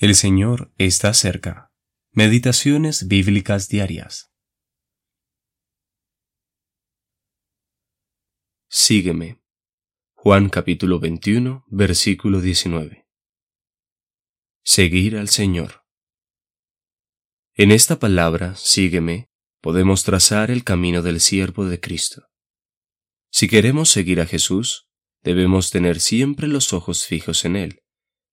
El Señor está cerca. Meditaciones bíblicas diarias. Sígueme. Juan capítulo 21, versículo 19. Seguir al Señor. En esta palabra, sígueme, podemos trazar el camino del siervo de Cristo. Si queremos seguir a Jesús, debemos tener siempre los ojos fijos en Él,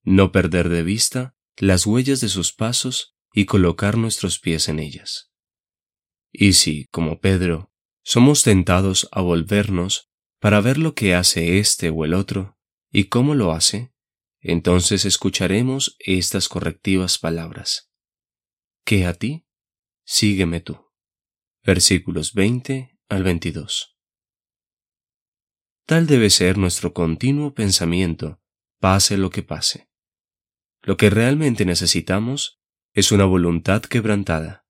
no perder de vista las huellas de sus pasos y colocar nuestros pies en ellas. Y si, como Pedro, somos tentados a volvernos para ver lo que hace este o el otro y cómo lo hace, entonces escucharemos estas correctivas palabras. ¿Qué a ti? Sígueme tú. Versículos 20 al 22. Tal debe ser nuestro continuo pensamiento, pase lo que pase. Lo que realmente necesitamos es una voluntad quebrantada.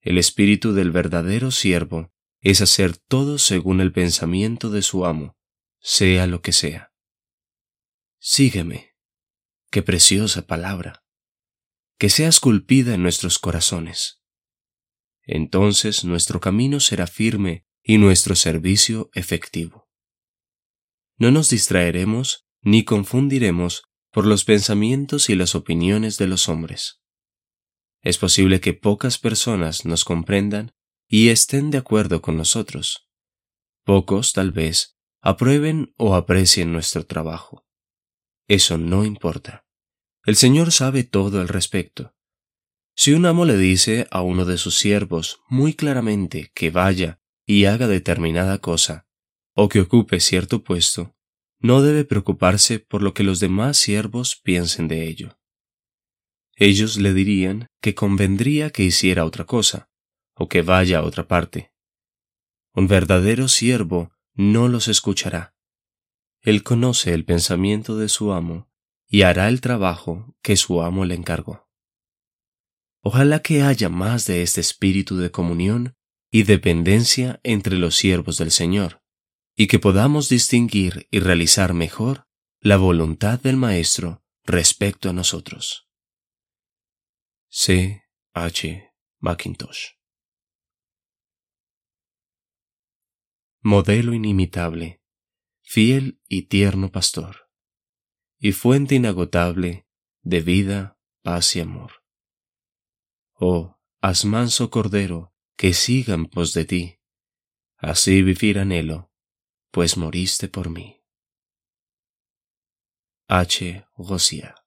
El espíritu del verdadero siervo es hacer todo según el pensamiento de su amo, sea lo que sea. Sígueme. Qué preciosa palabra. Que sea esculpida en nuestros corazones. Entonces nuestro camino será firme y nuestro servicio efectivo. No nos distraeremos ni confundiremos por los pensamientos y las opiniones de los hombres. Es posible que pocas personas nos comprendan y estén de acuerdo con nosotros. Pocos, tal vez, aprueben o aprecien nuestro trabajo. Eso no importa. El Señor sabe todo al respecto. Si un amo le dice a uno de sus siervos muy claramente que vaya y haga determinada cosa, o que ocupe cierto puesto, no debe preocuparse por lo que los demás siervos piensen de ello. Ellos le dirían que convendría que hiciera otra cosa, o que vaya a otra parte. Un verdadero siervo no los escuchará. Él conoce el pensamiento de su amo y hará el trabajo que su amo le encargó. Ojalá que haya más de este espíritu de comunión y dependencia entre los siervos del Señor, y que podamos distinguir y realizar mejor la voluntad del Maestro respecto a nosotros. C. H. Mackintosh Modelo inimitable, fiel y tierno pastor, y fuente inagotable de vida, paz y amor. Oh, haz manso cordero, que sigan pos de ti, así vivir anhelo pues moriste por mí. H. Rosia